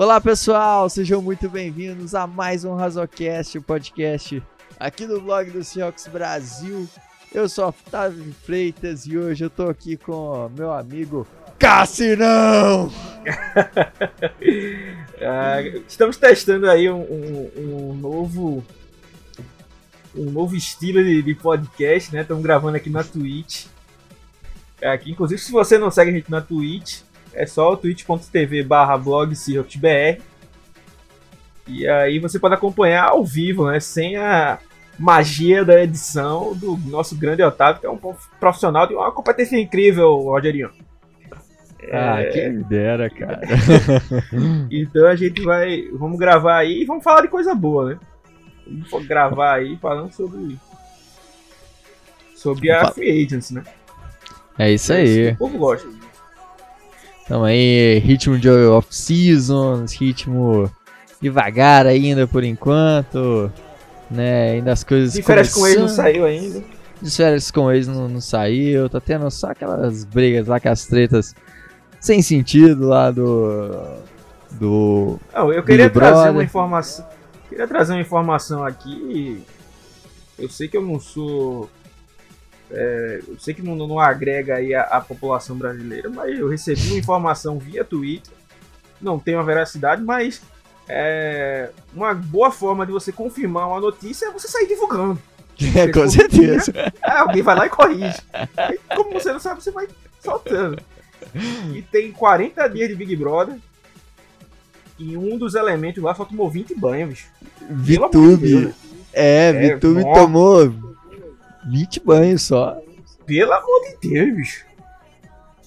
Olá pessoal, sejam muito bem-vindos a mais um Razocast, o podcast aqui do blog do Seahawks Brasil. Eu sou Otávio Freitas e hoje eu tô aqui com meu amigo Cassinão! Ah, estamos testando aí um, um- um novo um novo estilo de, de podcast, né? Estamos gravando aqui na Twitch. Aqui, inclusive, se você não segue a gente na Twitch, é só twitch.tv barra blog. E aí você pode acompanhar ao vivo, né? Sem a magia da edição do nosso grande Otávio, que é um profissional de uma competência incrível, Rogerinho. Ah, É, quem dera, cara. Então a gente vai. Vamos gravar aí e vamos falar de coisa boa, né? Vamos gravar aí falando sobre. Sobre a. Free Agents, né? É isso aí. O povo gosta. Então aí, ritmo de off-season, ritmo devagar ainda por enquanto, né? Ainda as coisas De férias com ele não saiu ainda. De férias com eles não, não saiu, tá tendo só aquelas brigas lá, aquelas tretas sem sentido lá do. Do. Não, eu queria trazer uma informação. Queria trazer uma informação aqui. Eu sei que eu não sou. É, eu sei que não, não agrega aí a, a população brasileira, mas eu recebi uma informação via Twitter. Não tem uma veracidade, mas é, uma boa forma de você confirmar uma notícia é você sair divulgando. É, com certeza. É, alguém vai lá e corrige. Aí, como você não sabe, você vai soltando. E tem 40 dias de Big Brother. E um dos elementos lá só tomou 20 banhos, bicho. Deus, Vitube. É, É, tomou 20 banhos só. Pelo amor de Deus, bicho.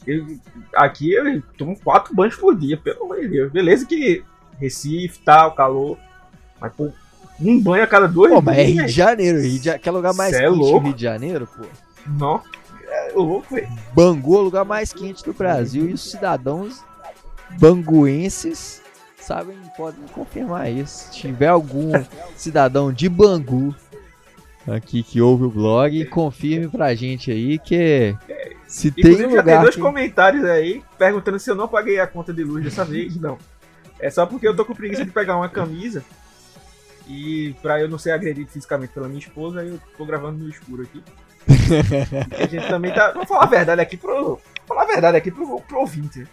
Eu- aqui eu tomo 4 banhos por dia, pelo amor de Deus. Beleza que Recife, tal, calor. Mas, pô, um banho a cada dois Pô, mas é Rio de Janeiro, Rio de... aquele lugar mais Cê é quente do louco. Rio de Janeiro, pô. Não, é louco, velho. Bangu é o lugar mais quente do Brasil e os cidadãos banguenses sabem, podem confirmar isso. Se tiver algum cidadão de Bangu aqui que ouve o blog, confirme pra gente aí que se tem Inclusive, um já tem lugar dois que... comentários aí perguntando se eu não paguei a conta de luz dessa vez. Não. É só porque eu tô com preguiça de pegar uma camisa. E pra eu não ser agredido fisicamente pela minha esposa, aí eu tô gravando no escuro aqui. E a gente também tá. Vamos falar a verdade aqui pro. Falar a verdade aqui pro, pro ouvinte.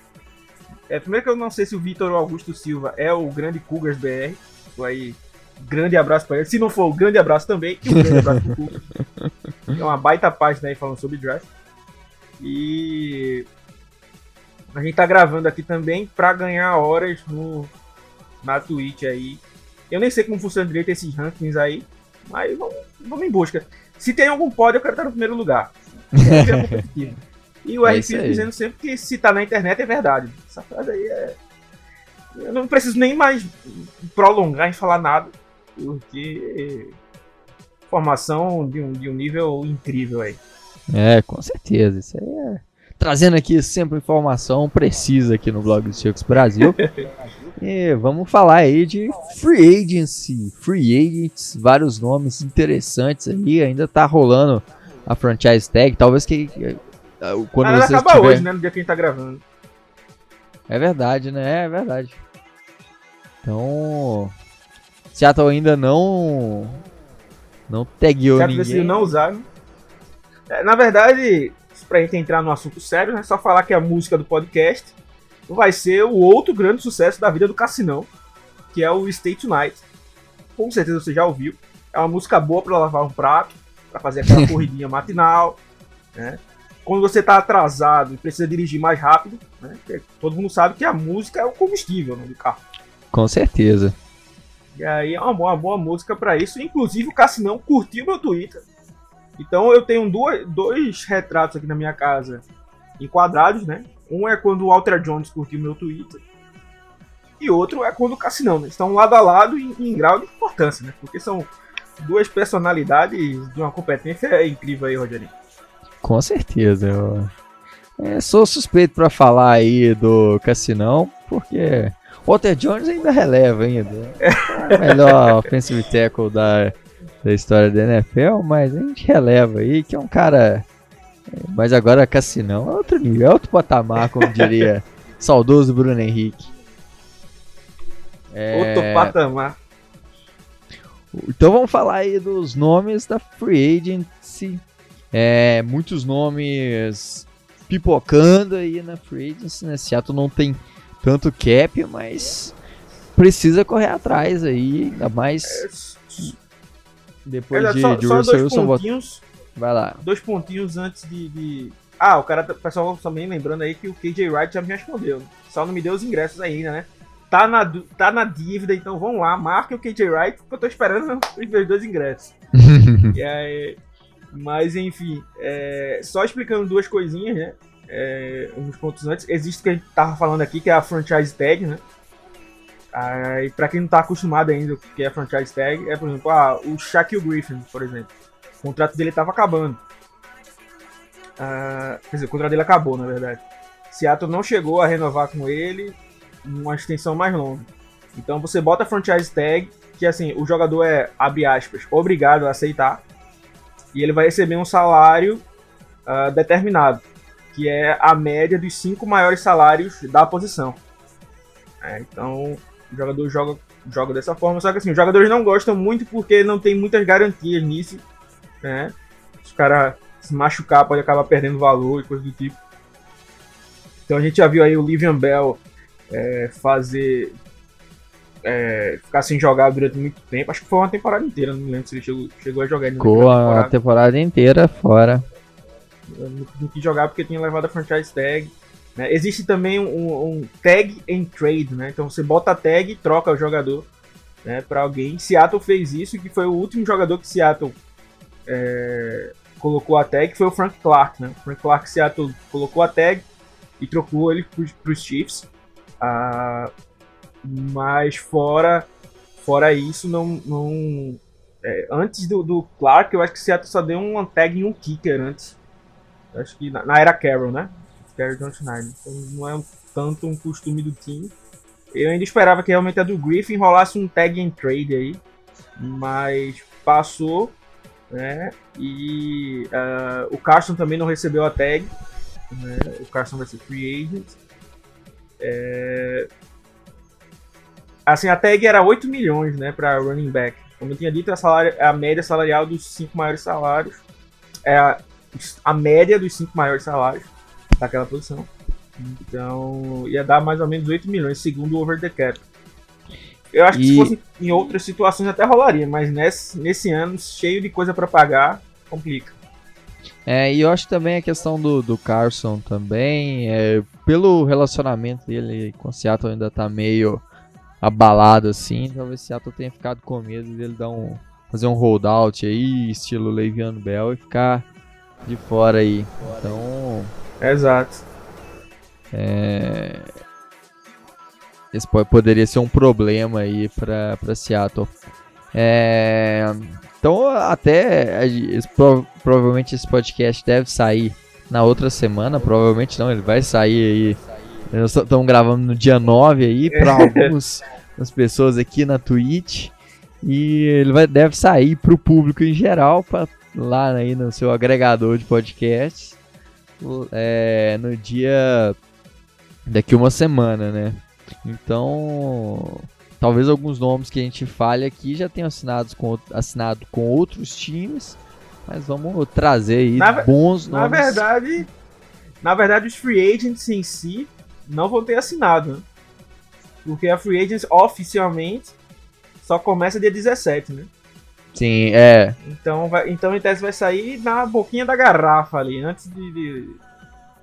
É, primeiro que eu não sei se o Vitor Augusto Silva é o grande Cougars BR. Então aí, grande abraço pra ele. Se não for, um grande abraço também. E um grande abraço pro. É uma baita página aí falando sobre draft. E a gente tá gravando aqui também pra ganhar horas no, na Twitch aí. Eu nem sei como funciona direito esses rankings aí, mas vamos, vamos em busca. Se tem algum pódio, eu quero estar no primeiro lugar. Competitiva. E o É RP dizendo sempre que se tá na internet é verdade. Essa frase aí é. Eu não preciso nem mais prolongar em falar nada, porque. Formação de um, de um nível incrível aí. É, com certeza. Isso aí é. Trazendo aqui sempre informação precisa aqui no blog do Circus Brasil. e vamos falar aí de free agency, free agents, vários nomes interessantes aí. Ainda tá rolando a franchise tag. Talvez que. eh, Quando Ah, ela acaba estiver... hoje, né? No dia que a gente tá gravando. É verdade, né? É verdade. Então. Seattle ainda não. Não tagueou Certo, ninguém. decidiu não usar. né? É, na verdade, pra gente entrar no assunto sério, é só falar que a música do podcast vai ser o outro grande sucesso da vida do Cassinão, que é o Stay Tonight. Com certeza você já ouviu. É uma música boa pra lavar um prato, pra fazer aquela corridinha matinal, né? Quando você tá atrasado e precisa dirigir mais rápido, né? Todo mundo sabe que a música é o combustível né, do carro. Com certeza. E aí é uma boa, uma boa música pra isso. Inclusive o Cassinão curtiu meu Twitter. Então eu tenho duas, dois retratos aqui na minha casa enquadrados, né? Um é quando o Walter Jones curtiu meu Twitter. E outro é quando o Cassinão, né? Estão lado a lado em, em grau de importância, né? Porque são duas personalidades de uma competência incrível aí, Rogerinho. Com certeza. Eu é, sou suspeito pra falar aí do Cassinão, porque Walter Jones ainda releva ainda. É o melhor offensive tackle da, da história da NFL, mas a gente releva aí que é um cara. Mas agora Cassinão é outro nível, é outro patamar, como diria saudoso Bruno Henrique. É... Outro patamar. Então vamos falar aí dos nomes da Free Agency. É, muitos nomes pipocando aí na Free Agency, né? Seattle não tem tanto cap, mas precisa correr atrás aí, ainda mais É, depois de, só, de só Russell dois pontinhos, Vai lá. dois pontinhos antes de, de- Ah, o cara, tá- o pessoal também lembrando aí que o KJ Wright já me respondeu. Só não me deu os ingressos ainda, né? Tá na, tá na dívida, então vamos lá, marque o KJ Wright, porque eu tô esperando os meus dois ingressos. Aí, mas enfim, é, só explicando duas coisinhas, né? É, uns pontos antes. Existe o que a gente tava falando aqui, que é a franchise tag, né? E pra quem não tá acostumado ainda, o que é a franchise tag, é, por exemplo, ah, o Shaquille Griffin, por exemplo. O contrato dele tava acabando. Ah, quer dizer, o contrato dele acabou, na verdade. Seattle não chegou a renovar com ele uma extensão mais longa. Então você bota a franchise tag, que assim, o jogador é, abre aspas, obrigado a aceitar. E ele vai receber um salário ah, determinado, que é a média dos cinco maiores salários da posição. É, então o jogador joga, joga dessa forma, só que assim, os jogadores não gostam muito porque não tem muitas garantias nisso. Né? Se o cara se machucar, pode acabar perdendo valor e coisa do tipo. Então a gente já viu aí o Livian Bell é, fazer. é, ficar sem jogar durante muito tempo. Acho que foi uma temporada inteira, não me lembro se ele chegou, chegou a jogar Ficou a temporada inteira fora. Eu não, não quis jogar porque tinha levado a franchise tag. né? Existe também um, um tag and trade, né? Então você bota a tag e troca o jogador né, para alguém. Seattle fez isso, que foi o último jogador que Seattle é, colocou a tag, foi o Frank Clark, né? O Frank Clark Seattle colocou a tag e trocou ele para os Chiefs. Ah, mas fora, fora isso, não, não é, antes do, do Clark, eu acho que Seattle só deu um tag em um kicker antes. Acho que na, na era Carroll, né? Carroll John Schneider. Então não é um- tanto um costume do time. Eu ainda esperava que realmente a do Griffin rolasse um tag and trade aí. Mas passou, né? E ah, o Carson também não recebeu a tag. né? O Carson vai ser free agent. É, Assim, a tag era 8 milhões, né, para running back. Como eu tinha dito, a, a média salarial dos cinco maiores salários. É a, média dos cinco maiores salários daquela posição. Então, ia dar mais ou menos 8 milhões, segundo o over the cap. Eu acho que se E- fosse em outras situações até rolaria, mas nesse, nesse ano, cheio de coisa para pagar, complica. É, e eu acho também a questão do, do Carson também, é, pelo relacionamento dele com o Seattle ainda tá meio abalado assim, talvez o Seattle tenha ficado com medo dele dar um, fazer um holdout aí, estilo Le'Veon Bell e ficar de fora aí. Então, Exato. é, esse po- poderia ser um problema aí pra, pra Seattle. É, então, até provavelmente esse podcast deve sair na outra semana. Provavelmente não, ele vai sair aí. Nós estamos gravando no dia 9 aí para algumas as pessoas aqui na Twitch. E ele vai, deve sair para o público em geral, pra, lá aí no seu agregador de podcasts. É, no dia daqui uma semana, né? Então, talvez alguns nomes que a gente fale aqui já tenham assinados com, assinado com outros times, mas vamos trazer aí Na bons Na nomes. verdade, na verdade, os free agents em si não vão ter assinado, né? Porque a free agents oficialmente só começa dia 17, né? Sim, é. Então, vai, então em tese vai sair na boquinha da garrafa ali, antes de, de-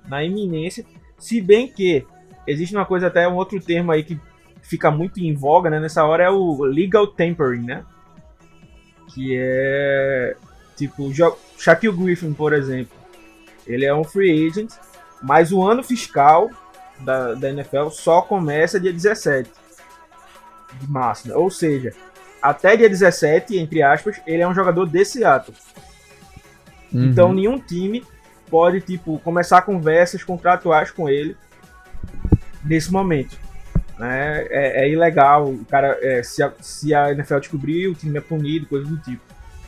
na iminência. Se bem que existe uma coisa até um outro termo aí que fica muito em voga, né? Nessa hora é o legal tampering, né? Que é tipo Shaquille Griffin, por exemplo. Ele é um free agent, mas o ano fiscal da, da NFL só começa dia 17 de março, né? Ou seja, até dia 17, entre aspas, ele é um jogador de Seattle. Uhum. Então nenhum time pode, tipo, começar conversas contratuais com ele nesse momento. Né? É, é ilegal, o cara, é, se, a, se a NFL descobrir, o time é punido, coisa do tipo.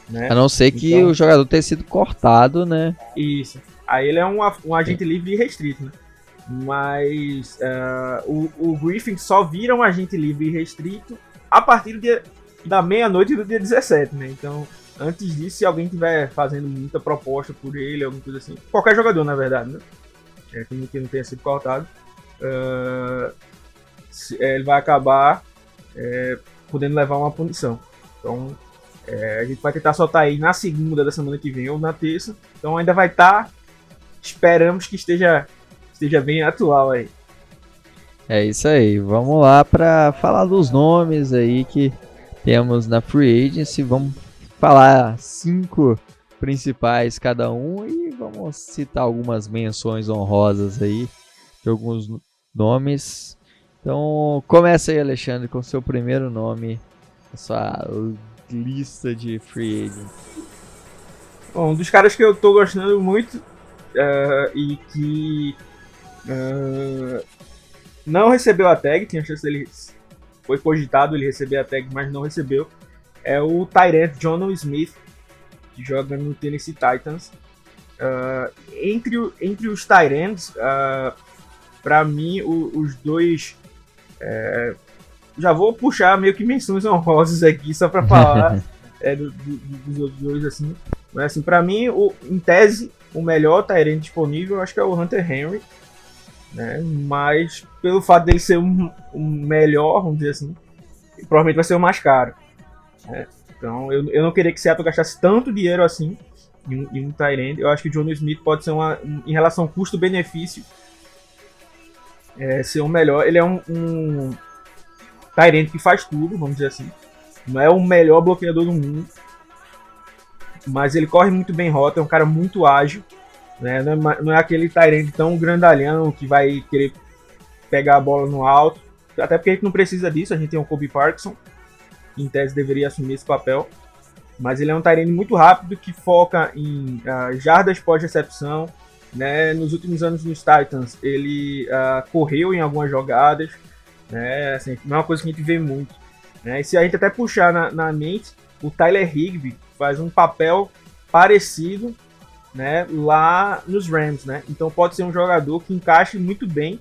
Né? A não ser que Então- o jogador tenha sido cortado, né? Isso. Aí ele é um, um agente livre e restrito, né? Mas uh, o, o Griffin só vira um agente livre e restrito a partir do dia, da meia-noite do dia 17, né? Então, antes disso, se alguém tiver fazendo muita proposta por ele, alguma coisa assim, qualquer jogador, na verdade, né? É, que, não tenha sido cortado, uh, ele vai acabar é, podendo levar uma punição. Então, é, a gente vai tentar soltar aí na segunda da semana que vem ou na terça. Então, ainda vai estar. Tá, esperamos que esteja esteja bem atual aí. É isso aí. Vamos lá para falar dos nomes aí que temos na Free Agency. Vamos falar cinco principais cada um e vamos citar algumas menções honrosas aí de alguns nomes. Então começa aí, Alexandre, com seu primeiro nome, sua lista de free agents. Bom, um dos caras que eu tô gostando muito uh, e que Uh, não recebeu a tag, tinha chance dele. Foi cogitado ele receber a tag, mas não recebeu. É o Tyrant John Smith, que joga no Tennessee Titans. Uh, entre, entre os Tyrants, uh, para mim, o, os dois. É, já vou puxar meio que menções honrosas aqui, só para falar é, do, do, dos outros dois, assim. Mas, assim, pra mim, o, em tese, o melhor Tyrant disponível, acho que é o Hunter Henry né? Mas pelo fato dele ser um, um melhor, vamos dizer assim, provavelmente vai ser o mais caro. Né? Então eu, eu não queria que Seattle gastasse tanto dinheiro assim em um, em um Tyrande. Eu acho que o John Smith pode ser uma, um, em relação custo-benefício, é, ser o um melhor. Ele é um, um Tyrande que faz tudo, vamos dizer assim. Não é o melhor bloqueador do mundo, mas ele corre muito bem rota, é um cara muito ágil. Né? Não, é, não é aquele Tyrande tão grandalhão que vai querer pegar a bola no alto. Até porque a gente não precisa disso, a gente tem o Kobe Parkinson, que em tese deveria assumir esse papel. Mas ele é um Tyrande muito rápido que foca em uh, jardas pós-recepção. Né? Nos últimos anos nos Titans, ele uh, correu em algumas jogadas. Né? Assim, não é uma coisa que a gente vê muito. Né? E se a gente até puxar na, na mente, o Tyler Higby faz um papel parecido né, lá nos Rams, né? Então pode ser um jogador que encaixe muito bem,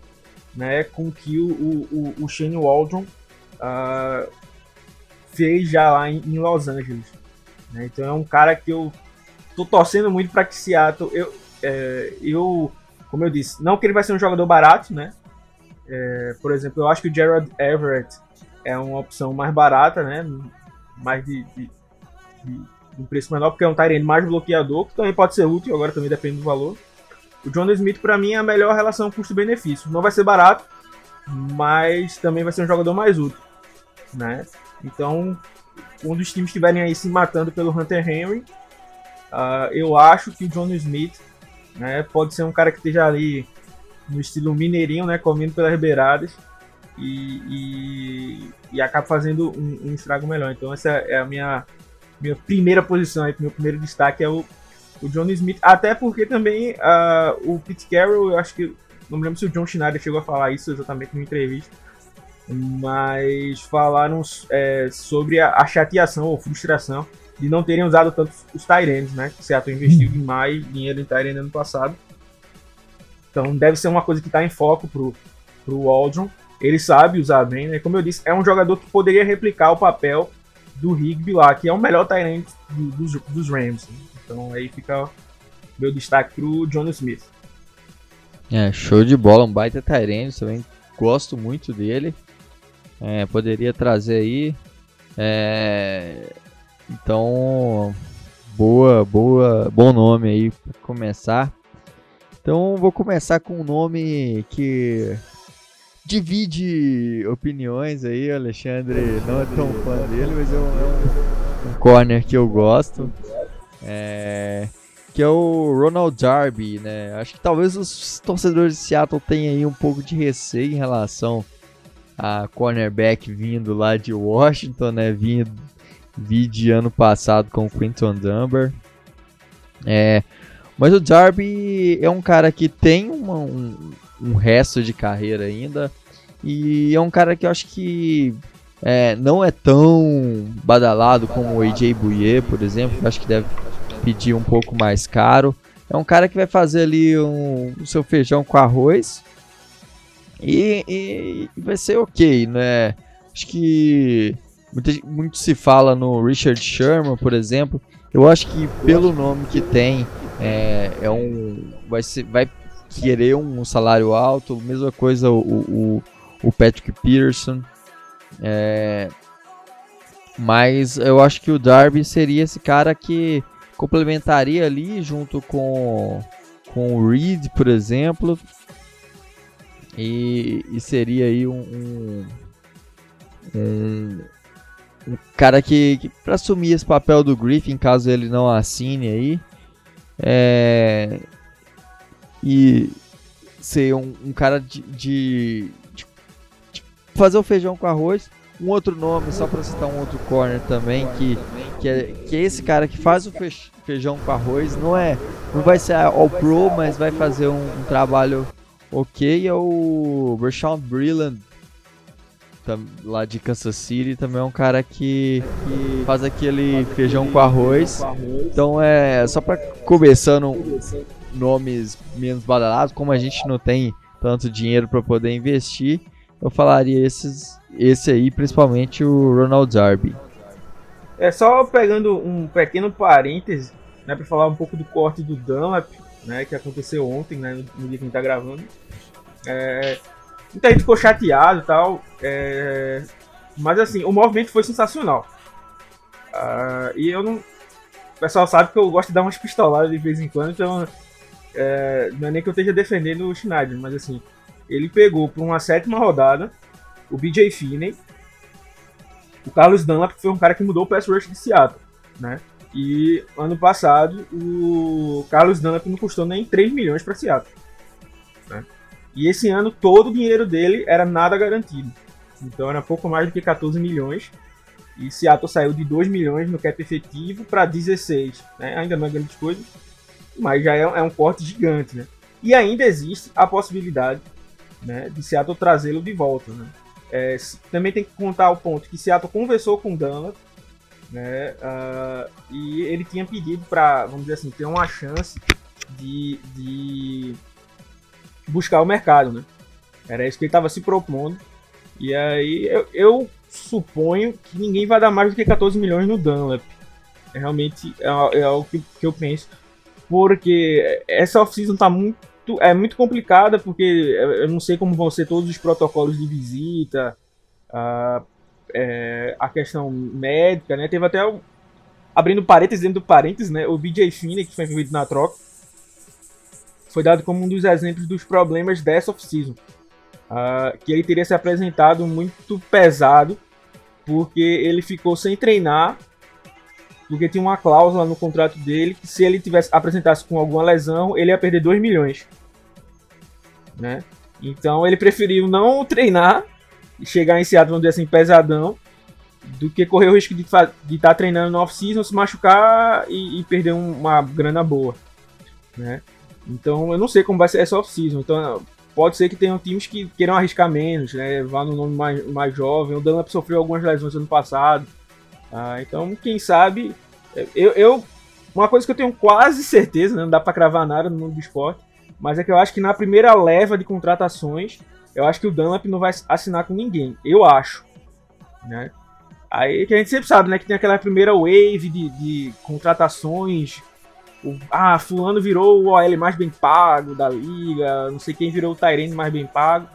né, com que o, o, o Shane Waldron uh, fez já lá em, em Los Angeles. Né? Então é um cara que eu tô torcendo muito para que Seattle, eu, é, eu, como eu disse, não que ele vai ser um jogador barato, né? É, por exemplo, eu acho que o Gerald Everett é uma opção mais barata, né? Mais de, de, de um preço menor, porque é um Tyrene mais bloqueador, que também pode ser útil, agora também depende do valor. O John Smith, para mim, é a melhor relação custo-benefício. Não vai ser barato, mas também vai ser um jogador mais útil. Né? Então, um dos times estiverem aí se matando pelo Hunter Henry, uh, eu acho que o John Smith né, pode ser um cara que esteja ali no estilo mineirinho, né, comendo pelas beiradas e, e, e acaba fazendo um, um estrago melhor. Então, essa é a minha minha primeira posição, aí, meu primeiro destaque é o, o John Smith. Até porque também uh, o Pete Carroll, eu acho que. Não me lembro se o John Schneider chegou a falar isso exatamente numa entrevista. Mas falaram é, sobre a, a, chateação ou frustração de não terem usado tanto os Tyrands, né? Que Seattle investiu demais dinheiro em Tyrande ano passado. Então deve ser uma coisa que está em foco pro, pro Waldron. Ele sabe usar bem, né? Como eu disse, é um jogador que poderia replicar o papel do Higby lá, que é o melhor Tyrant do, dos, dos Rams. Então aí fica meu destaque pro John Smith. É, show de bola, um baita Tyrant, também gosto muito dele. É, poderia trazer aí. É, então, boa, boa, bom nome aí para começar. Então, vou começar com um nome que divide opiniões aí, Alexandre não é tão fã dele, mas é um, é um, corner que eu gosto. É, que é o Ronald Darby, né? Acho que talvez os torcedores de Seattle tenham aí um pouco de receio em relação a cornerback vindo lá de Washington, né? Vindo vi de ano passado com o Quinton Dunbar. É, mas o Darby é um cara que tem uma, um, um resto de carreira ainda. E é um cara que eu acho que é, não é tão badalado como o AJ Bouye, por exemplo, que acho que deve pedir um pouco mais caro. É um cara que vai fazer ali um, o seu feijão com arroz E, e, vai ser ok, né? Acho que muito, muito se fala no Richard Sherman, por exemplo. Eu acho que pelo nome que tem, é, é um. Vai, ser, vai querer um salário alto. Mesma coisa o, o, o Patrick Peterson. É, mas eu acho que o Darby seria esse cara que complementaria ali junto com, com o Reed, por exemplo. E, e seria aí um, um, um, cara que, que para assumir esse papel do Griffin, caso ele não assine aí. É, e ser um, um cara de, de, fazer o feijão com arroz. Um outro nome, só para citar um outro corner também, que, que, é, que é esse cara que faz o feijão com arroz. Não é, não vai ser all pro, mas vai fazer um, um trabalho ok. É o Rashawn Brilland, lá de Kansas City, também é um cara que, que faz aquele feijão com arroz. Então é só para começando nomes menos badalados, como a gente não tem tanto dinheiro para poder investir, eu falaria esses, esse aí, principalmente o Ronald Darby. É só pegando um pequeno parêntese, né, para falar um pouco do corte do Dunlap, né, que aconteceu ontem, né, no dia que a gente tá gravando. É, muita gente ficou chateado e tal, é, mas assim, o movimento foi sensacional. Uh, e eu não. O pessoal sabe que eu gosto de dar umas pistoladas de vez em quando, então é, não é nem que eu esteja defendendo o Schneider, mas assim, ele pegou por uma sétima rodada o BJ Finney, o Carlos Dunlap, que foi um cara que mudou o pass rush de Seattle, né? E ano passado o Carlos Dunlap não custou nem 3 milhões para Seattle. Né? E esse ano todo o dinheiro dele era nada garantido. Então era pouco mais do que 14 milhões. E Seattle saiu de 2 milhões no cap efetivo para 16. Né? Ainda não é grande coisa mas já é, é um corte gigante, né? E ainda existe a possibilidade né, de Seattle trazê-lo de volta, né? É, também tem que contar o ponto que Seattle conversou com Dunlap, né? Uh, e ele tinha pedido para, vamos dizer assim, ter uma chance de, de buscar o mercado, né? Era isso que ele estava se propondo. E aí eu, eu, suponho que ninguém vai dar mais do que 14 milhões no Dunlap. É realmente é, é o que, que eu penso porque essa off-season tá muito é muito complicada porque eu não sei como vão ser todos os protocolos de visita, a, é, a questão médica, né? Teve até o, abrindo parênteses dentro do parênteses, né? O BJ Finney que foi envolvido na troca foi dado como um dos exemplos dos problemas dessa off-season, uh, que ele teria se apresentado muito pesado porque ele ficou sem treinar porque tinha uma cláusula no contrato dele que se ele tivesse apresentasse com alguma lesão, ele ia perder 2 milhões. Né? Então ele preferiu não treinar e chegar em Seattle, vamos dizer assim, pesadão, do que correr o risco de estar tá treinando no off-season, se machucar e, e perder um, uma grana boa. Né? Então eu não sei como vai ser essa off-season. Então pode ser que tenham times que queiram arriscar menos, né? Vá no nome mais, mais jovem. O Dunlap sofreu algumas lesões ano passado. Ah, então, quem sabe. Eu, eu, Uma coisa que eu tenho quase certeza, né, não dá para cravar nada no mundo do esporte, mas é que eu acho que na primeira leva de contratações, eu acho que o Dunlap não vai assinar com ninguém. Eu acho. Né? Aí que a gente sempre sabe, né? Que tem aquela primeira wave de, de contratações. O, ah, fulano virou o OL mais bem pago da liga, não sei quem virou o Tyrene mais bem pago.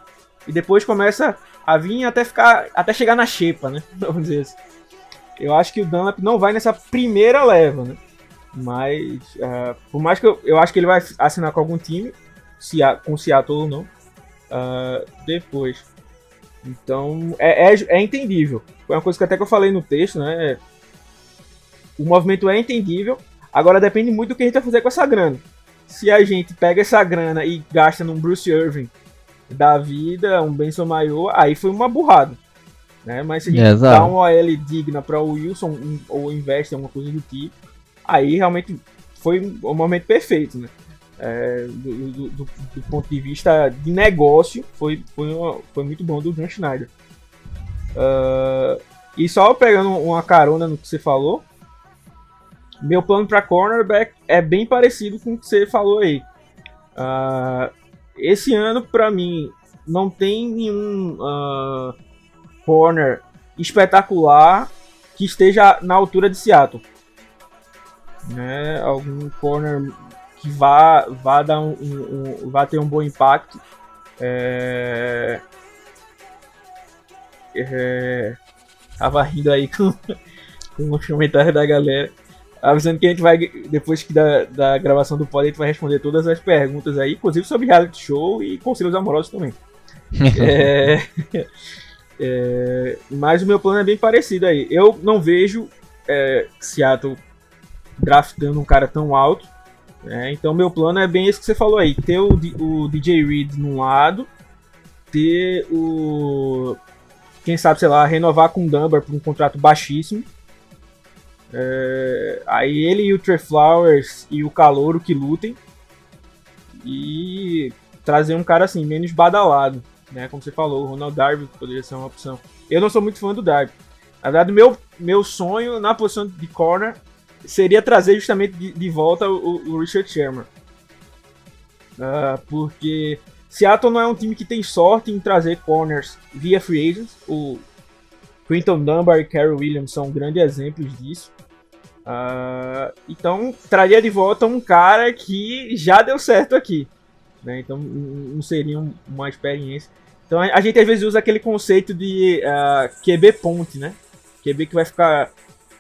E depois começa a vir até ficar. até chegar na xepa, né? Vamos dizer assim. Eu acho que o Dunlap não vai nessa primeira leva, né? Mas, uh, por mais que eu, eu acho que ele vai assinar com algum time, se com Seattle ou não, uh, depois. Então, é, é, é, entendível. Foi uma coisa que até que eu falei no texto, né? O movimento é entendível. Agora depende muito do que a gente vai fazer com essa grana. Se a gente pega essa grana e gasta num Bruce Irving da vida, um Benson Maior, aí foi uma burrada. Né? Mas se a gente é, dá uma OL digna para o Wilson ou investe em alguma coisa do tipo, aí realmente foi o momento perfeito, né? É, do, do, do, do, ponto de vista de negócio, foi, foi, uma, foi muito bom do John Schneider. Uh, e só pegando uma carona no que você falou, meu plano para cornerback é bem parecido com o que você falou aí. Uh, esse ano, para mim, não tem nenhum uh, corner espetacular que esteja na altura de Seattle. Né? Algum corner que vá, vá, dar um, um, um vá ter um bom impacto. É... É... Tava rindo aí com, com os comentários da galera. Avisando que a gente vai, depois que da, da gravação do pod, a gente vai responder todas as perguntas aí, inclusive sobre reality show e conselhos amorosos também. é, é, mas o meu plano é bem parecido aí. Eu não vejo é, Seattle draftando um cara tão alto. Né? Então meu plano é bem esse que você falou aí. Ter o, o DJ Reed num lado, ter o. Quem sabe, sei lá, renovar com o Dunbar por um contrato baixíssimo. É, aí ele e o Trey Flowers e o Calouro que lutem. E trazer um cara assim, menos badalado. Né? Como você falou, o Ronald Darby poderia ser uma opção. Eu não sou muito fã do Darby. Na verdade, meu, meu sonho na posição de corner seria trazer justamente de, de volta o, o, Richard Sherman. Uh, porque Seattle não é um time que tem sorte em trazer corners via free agents. O Quinton Dunbar e Carol Williams são grandes exemplos disso. Uh, então, traria de volta um cara que já deu certo aqui. Né? Então, não seria uma experiência. Então, a gente às vezes usa aquele conceito de uh, ah, QB ponte, né? QB que vai ficar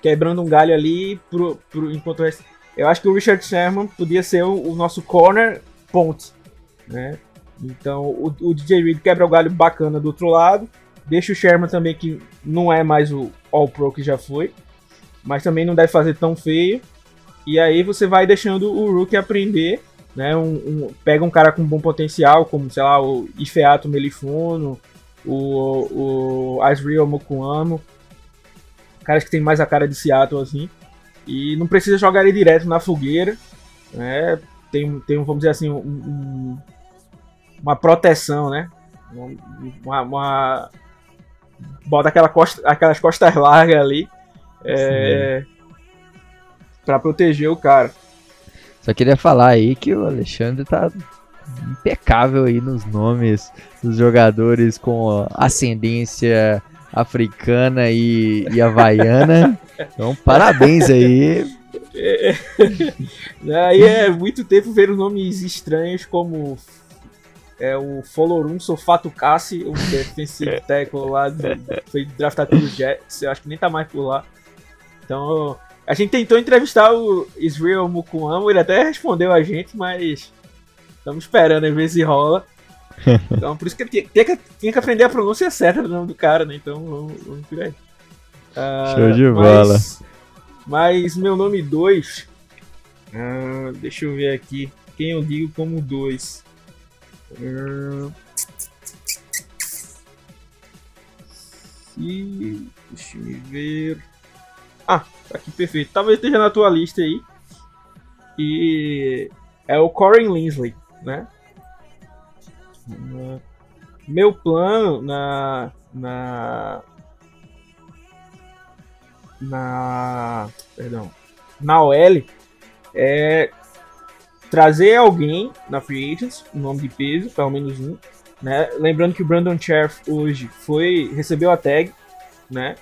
quebrando um galho ali pro, pro, enquanto eu acho que o Richard Sherman podia ser o, o nosso corner ponte, né? Então o, o, DJ Reed quebra o galho bacana do outro lado, deixa o Sherman também que não é mais o All Pro que já foi, mas também não deve fazer tão feio. E aí você vai deixando o Rookie aprender, né? Um, um, pega um cara com bom potencial, como sei lá o Ifeato Melifono, o, o Asriel Mokuamo, caras que tem mais a cara de Seattle, assim. E não precisa jogar ele direto na fogueira, né? Tem, tem vamos dizer assim, um, um, uma proteção, né? Uma, uma, bota aquela costa, aquelas costas largas ali é, para proteger o cara. Só queria falar aí que o Alexandre tá impecável aí nos nomes dos jogadores com ascendência africana e, e havaiana. Então, parabéns aí. É, aí é muito tempo ver nomes estranhos como é, o Folorum Sofatukasi, o defensive tackle lá, do, foi draftado pelo Jets, eu acho que nem tá mais por lá. Então, a gente tentou entrevistar o Israel Mukuamo, ele até respondeu a gente, mas estamos esperando, às vezes rola. Então, por isso que tinha, tinha, que tinha que aprender a pronúncia certa do nome do cara, né? Então, vamos, vamos por aí. Uh, Show de bola. Mas, meu nome 2. Uh, ah, deixa eu ver aqui. Quem eu digo como 2? Uh, e, deixa eu ver. Ah, tá aqui perfeito. Talvez esteja na tua lista aí. E é o Corin Linsley, né? Meu plano na. na. na. perdão. na OL é trazer alguém na Free Agents, um nome de peso, pelo menos um. Né? Lembrando que o Brandon Cherf hoje foi recebeu a tag, né?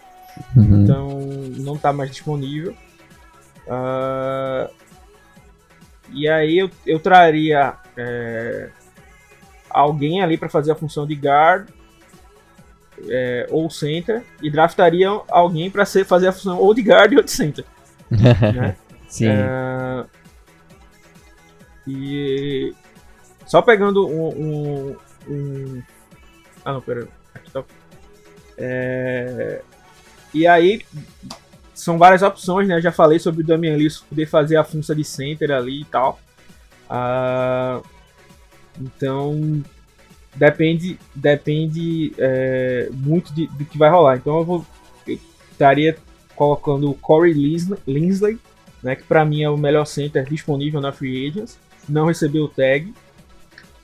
Uhum. Então não está mais disponível. Uh, e aí eu, eu traria é, alguém ali para fazer a função de guard é, ou center e draftaria alguém para fazer a função ou de guard ou de center. né? Sim. É, e só pegando um, um, um, ah não, pera, aqui tá. É, e aí são várias opções, né? Eu já falei sobre o Damian Lewis poder fazer a função de center ali e tal. Uh, então depende, depende é, muito de, do que vai rolar. Então eu vou estaria colocando o Corey Linsley, né, que para mim é o melhor center disponível na Free Agents. Não recebeu o tag.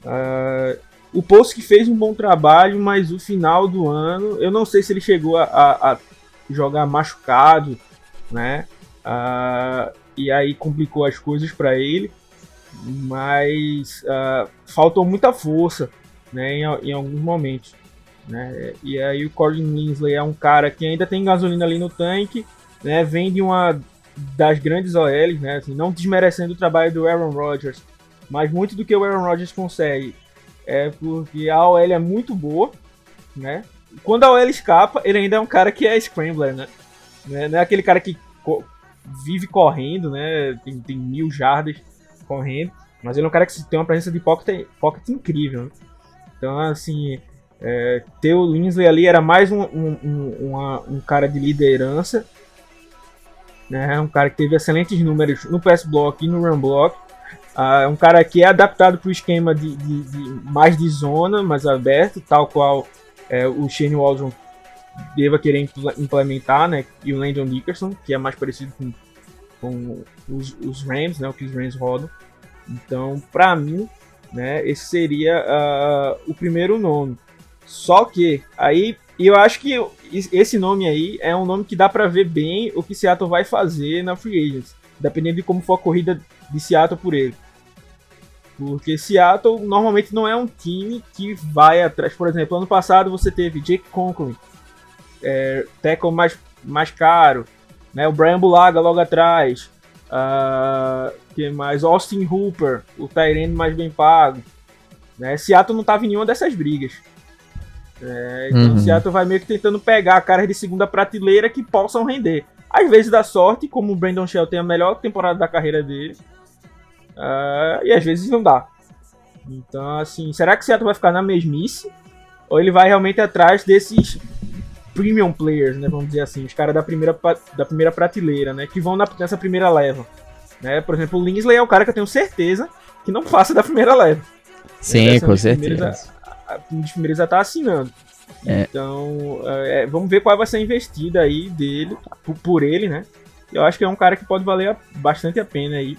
Uh, o Post que fez um bom trabalho, mas o final do ano, eu não sei se ele chegou a, a, a jogar machucado, né? Uh, e aí complicou as coisas para ele mas uh, faltou muita força né, em, em alguns momentos. Né? E aí o Corey Linsley é um cara que ainda tem gasolina ali no tanque, né? Vem de uma das grandes OLs, né? Assim, não desmerecendo o trabalho do Aaron Rodgers, mas muito do que o Aaron Rodgers consegue é porque a OL é muito boa, né? Quando a OL escapa, ele ainda é um cara que é scrambler, né? né? Não é aquele cara que co vive correndo, né? Tem, tem mil jardas correndo, mas ele é um cara que tem uma presença de pocket, pocket incrível. Né? Então, assim, é, ter o Linsley ali era mais um, um, um, uma, um cara de liderança, né? Um cara que teve excelentes números no pass block e no run block. Uh, é um cara que é adaptado para o esquema de, de, de, mais de zona, mais aberto, tal qual é, o Shane Waldron deva querer implementar, né? E o Landon Dickerson, que é mais parecido com, com os, os Rams, né? O que os Rams rodam. Então, para mim, né? Esse seria uh, o primeiro nome. Só que aí eu acho que esse nome aí é um nome que dá para ver bem o que Seattle vai fazer na free agents, dependendo de como for a corrida de Seattle por ele. Porque Seattle normalmente não é um time que vai atrás. Por exemplo, ano passado você teve Jake Conklin, é, tackle mais, mais caro, né? o Brian Bulaga logo atrás, uh, que mais? Austin Hooper, o Tyrene mais bem pago. Né? Seattle não estava em nenhuma dessas brigas. É, então uhum. Seattle vai meio que tentando pegar caras de segunda prateleira que possam render. Às vezes dá sorte, como o Brandon Shell tem a melhor temporada da carreira dele. Uh, e às vezes não dá. Então, assim, será que o Seattle vai ficar na mesmice? Ou ele vai realmente atrás desses premium players, né? Vamos dizer assim, os caras da primeira, da primeira prateleira, né? Que vão na, nessa primeira leva. Né? Por exemplo, o Linsley é o cara que eu tenho certeza que não passa da primeira leva. Sim, com certeza. Um dos primeiros já tá assinando. É. Então, é, vamos ver qual vai ser a investida aí dele, por, por, ele, né? Eu acho que é um cara que pode valer bastante a pena aí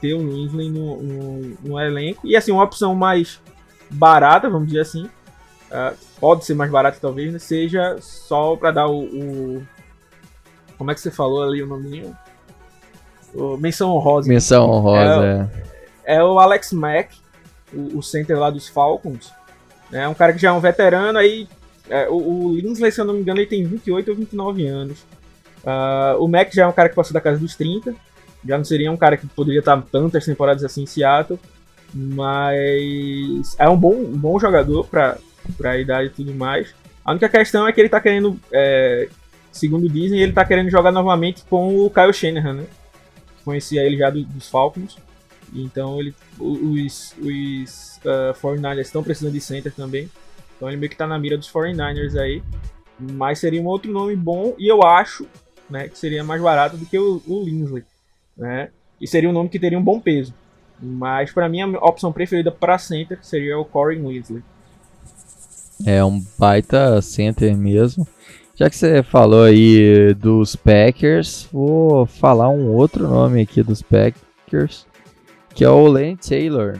ter o Linsley no, no, no, elenco. E assim, uma opção mais barata, vamos dizer assim, uh, pode ser mais barata talvez, né? seja só para dar o, o, Como é que você falou ali o nominho? O, menção honrosa. Menção honrosa, é. É o Alex Mack, o, o center lá dos Falcons. É um cara que já é um veterano, aí é, o, o Linsley, se eu não me engano, ele tem 28 ou 29 anos. Uh, o Mack já é um cara que passou da casa dos 30 já não seria um cara que poderia estar tantas temporadas assim em Seattle, mas é um bom, um bom jogador para a idade e tudo mais. A única questão é que ele está querendo, é, segundo dizem, ele está querendo jogar novamente com o Kyle Shanahan, né? Conhecia ele já do, dos Falcons. Então ele, os, os uh, 49ers estão precisando de center também. Então ele meio que está na mira dos 49ers aí. Mas seria um outro nome bom e eu acho né, que seria mais barato do que o, o né? E seria um nome que teria um bom peso. Mas para mim a opção preferida para center seria o Corey Weasley. É um baita center mesmo. Já que você falou aí dos Packers, vou falar um outro nome aqui dos Packers, que é o Lane Taylor.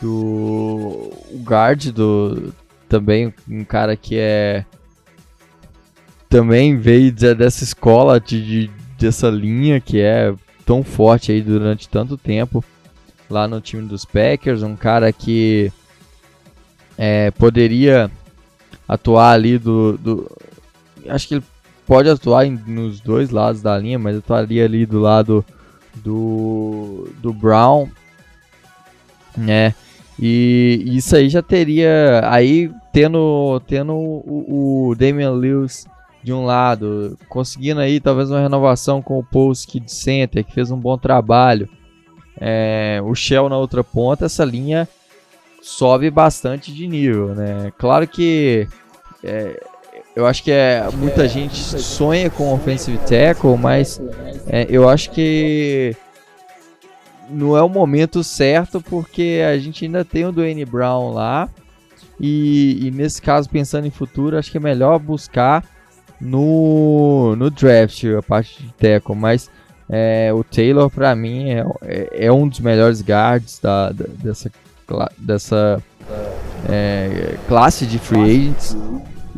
Do o guard do também um cara que é também veio dessa escola de, de dessa linha que é tão forte aí durante tanto tempo lá no time dos Packers, um cara que é, poderia atuar ali do, do, acho que ele pode atuar em, nos dois lados da linha, mas atuaria ali do lado do, do Brown, né? E isso aí já teria aí tendo tendo o, o Damian Lewis de um lado, conseguindo aí talvez uma renovação com o Polski de center, que fez um bom trabalho. É, o Shell na outra ponta, essa linha sobe bastante de nível, né? Claro que é, eu acho que é, muita gente sonha com offensive tackle, mas é, eu acho que não é o momento certo porque a gente ainda tem o Dwayne Brown lá e, e nesse caso pensando em futuro acho que é melhor buscar no, no draft, a parte de tackle, mas é, o Taylor para mim é, é, é, um dos melhores guards da, da dessa, dessa é, classe de free agents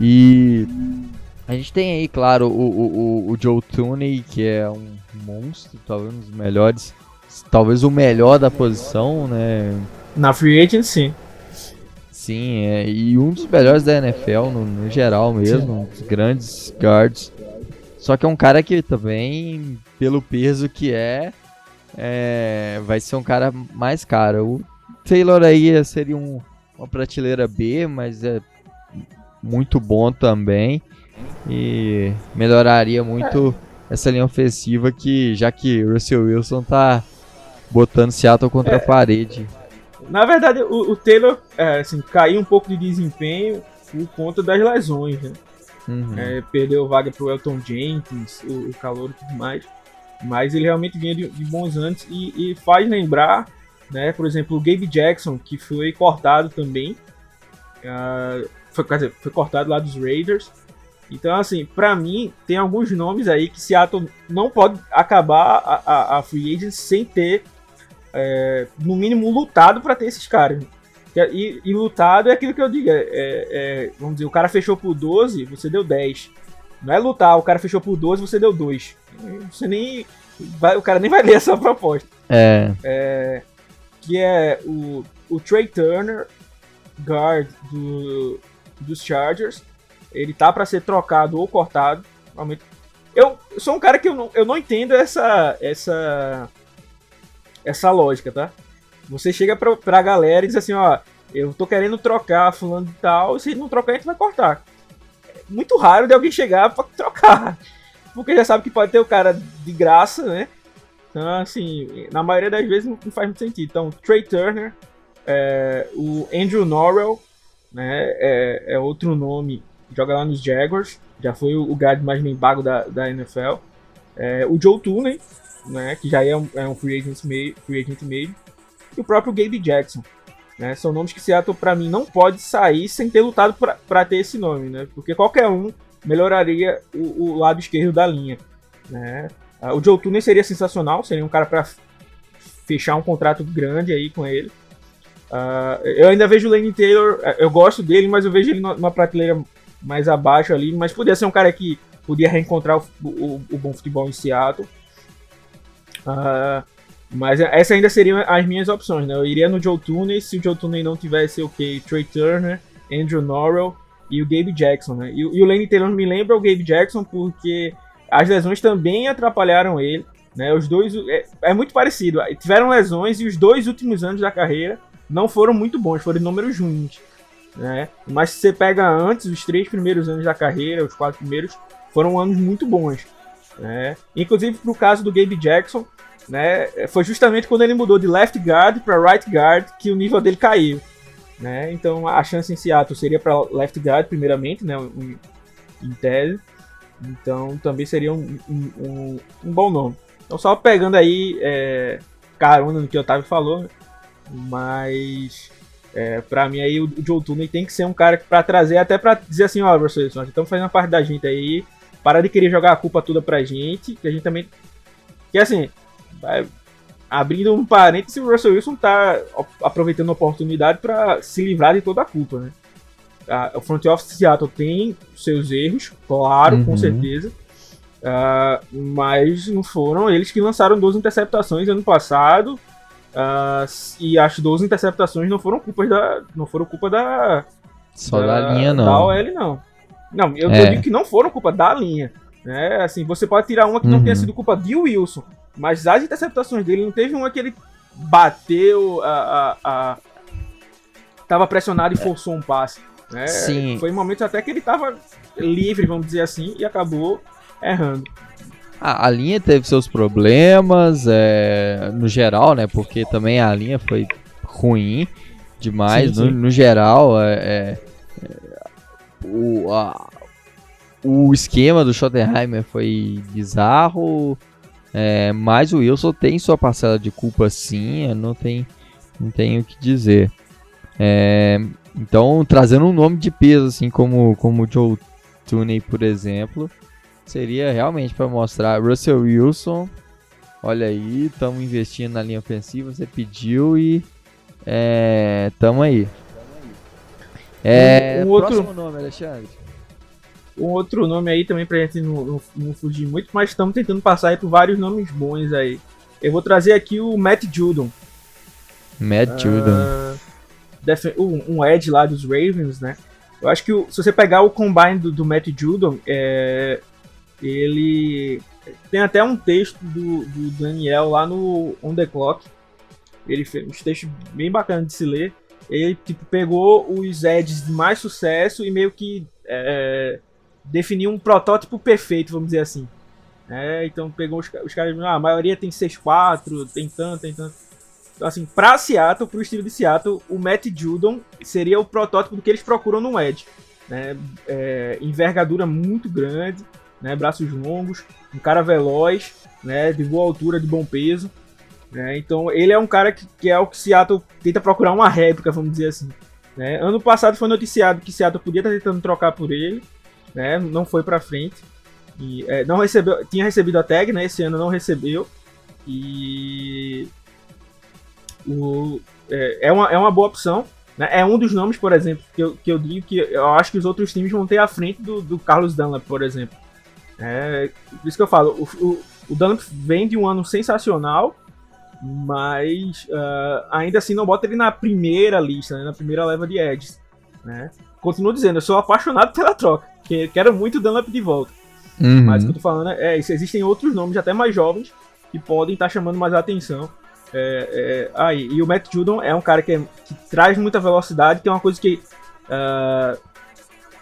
e a gente tem aí, claro, o, o, o Joe Tooney, que é um monstro, talvez um dos melhores, talvez o melhor da posição, né? Na free agent, sim. Sim, é, e um dos melhores da NFL no, no geral mesmo, um dos grandes guards. Só que é um cara que também, pelo peso que é, é vai ser um cara mais caro. O Taylor aí seria um, uma prateleira B, mas é muito bom também. E melhoraria muito é. essa linha ofensiva que, já que Russell Wilson tá botando Seattle contra é. a parede. Na verdade, o, o Taylor é, assim, caiu um pouco de desempenho por conta das lesões, né? Uhum. É, perdeu vaga pro Elton Jenkins, o, o calor e tudo mais. Mas ele realmente vinha de, de bons antes e, e, faz lembrar, né, por exemplo, o Gabe Jackson, que foi cortado também. Uh, foi, quer dizer, foi cortado lá dos Raiders. Então, assim, para mim, tem alguns nomes aí que Seattle não pode acabar a, a, a free agent sem ter, é, no mínimo, lutado para ter esses caras. E, e, lutado é aquilo que eu digo. É, é, vamos dizer, o cara fechou por 12, você deu 10. Não é lutar, o cara fechou por 12, você deu 2. Você nem. Vai, o cara nem vai ler essa proposta. É. é que é o, o Trey Turner, guard do, dos Chargers. Ele tá para ser trocado ou cortado. Realmente. Eu sou um cara que eu não, eu não entendo essa, essa, essa lógica, tá? Você chega pra, pra galera e diz assim, ó, eu tô querendo trocar fulano de tal, se não trocar a gente vai cortar. É muito raro de alguém chegar pra trocar. Porque já sabe que pode ter o cara de graça, né? Então, assim, na maioria das vezes não faz muito sentido. Então, Trey Turner, é, o Andrew Norrell, né, é, é, outro nome, joga lá nos Jaguars, já foi o guard mais bem pago da, da NFL. É, o Joe Tooney, né, que já é um, é um free agent meio, free agent meio e o próprio Gabe Jackson. Né? São nomes que Seattle, para mim, não pode sair sem ter lutado para ter esse nome, né? Porque qualquer um melhoraria o, o lado esquerdo da linha. Né? Ah, o Joe Tooney seria sensacional, seria um cara para fechar um contrato grande aí com ele. Uh, eu ainda vejo o Lane Taylor, eh, eu gosto dele, mas eu vejo ele numa prateleira mais abaixo ali, mas podia ser um cara que podia reencontrar o, o, o bom futebol em Seattle. Uh, mas essa ainda seriam as minhas opções, né? Eu iria no Joe Tooney, se o Joe Tooney não tivesse o okay, Trey Turner, Andrew Norrell e o Gabe Jackson, né? E, e o Lane Taylor me lembra o Gabe Jackson porque as lesões também atrapalharam ele, né? Os dois é, é, muito parecido. Tiveram lesões e os dois últimos anos da carreira não foram muito bons, foram números ruins, né? Mas se você pega antes, os três primeiros anos da carreira, os quatro primeiros, foram anos muito bons, né? Inclusive pro caso do Gabe Jackson, né? Foi justamente quando ele mudou de left guard para right guard que o nível dele caiu, né? Então a chance em Seattle seria para left guard primeiramente, né? Em tese. Então também seria um, um, um, bom nome. Então só pegando aí é, carona no que o Otávio falou, mas é, para mim aí o, Joe Tooney tem que ser um cara para trazer até para dizer assim, ó, vocês estamos fazendo parte da gente aí, para de querer jogar a culpa toda pra gente, que a gente também que assim, abrindo um parênteses, o Russell Wilson tá aproveitando a oportunidade para se livrar de toda a culpa, né? O front office de Seattle tem seus erros, claro, uhum. com certeza. Uh, mas não foram eles que lançaram 12 interceptações ano passado. Uh, e as 12 interceptações não foram culpa da. Não foram culpa da. Só da, da linha, não. Da OL, não. Não, eu, é. digo que não foram culpa da linha. Né? Assim, você pode tirar uma que uhum. não tenha sido culpa de Wilson. Mas as interceptações dele, não teve uma que ele bateu, a, a, a... tava pressionado e forçou um passe. Né? Sim. Foi em momentos até que ele tava livre, vamos dizer assim, e acabou errando. A, a linha teve seus problemas, é, no geral, né? Porque também a linha foi ruim demais. Sim, sim. No, no, geral, é, é, o, a, o esquema do Schottenheimer foi bizarro. É, mas o Wilson tem sua parcela de culpa sim, não tem, não tenho o que dizer. É, então, trazendo um nome de peso, assim como, como o Joe Tooney, por exemplo, seria realmente para mostrar Russell Wilson. Olha aí, estamos investindo na linha ofensiva, você pediu e estamos é, aí. É, um, um outro nome, Alexandre. Um outro nome aí também pra gente não, não, não fugir muito, mas estamos tentando passar aí por vários nomes bons aí. Eu vou trazer aqui o Matt Judon. Matt Judon. Uh, um, um edge lá dos Ravens, né? Eu acho que se você pegar o combine do, do Matt Judon, é, ele tem até um texto do, do, Daniel lá no On The Clock. Ele fez um texto bem bacana de se ler. Ele tipo, pegou os edges de mais sucesso e meio que é, definiu um protótipo perfeito, vamos dizer assim. É, então pegou os, os caras, ah, a maioria tem 6-4, tem tanto, tem tanto. Assim, pra Seattle, pro estilo de Seattle, o Matt Judon seria o protótipo do que eles procuram no Edge. Né? É, envergadura muito grande, né? braços longos, um cara veloz, né? de boa altura, de bom peso. Né? Então ele é um cara que, que, é o que Seattle tenta procurar uma réplica, vamos dizer assim. Né? Ano passado foi noticiado que Seattle podia estar tentando trocar por ele, né? não foi para frente. E, é, não recebeu, tinha recebido a tag, né? esse ano não recebeu. E o, é, é, uma, é uma boa opção. Né? É um dos nomes, por exemplo, que eu, que eu digo que eu acho que os outros times vão ter à frente do, do Carlos Dunlap, por exemplo. É, por isso que eu falo, o, o, o Dunlap vem de um ano sensacional, mas uh, ainda assim não bota ele na primeira lista, né? na primeira leva de Edges. Né? Continuo dizendo, eu sou apaixonado pela troca, que quero muito o Dunlap de volta. Uhum. Mas o que eu tô falando é, é existem outros nomes, até mais jovens, que podem estar tá chamando mais a atenção. É, é, aí, e o Matt Judon é um cara que, é, que traz muita velocidade, que é uma coisa que, uh,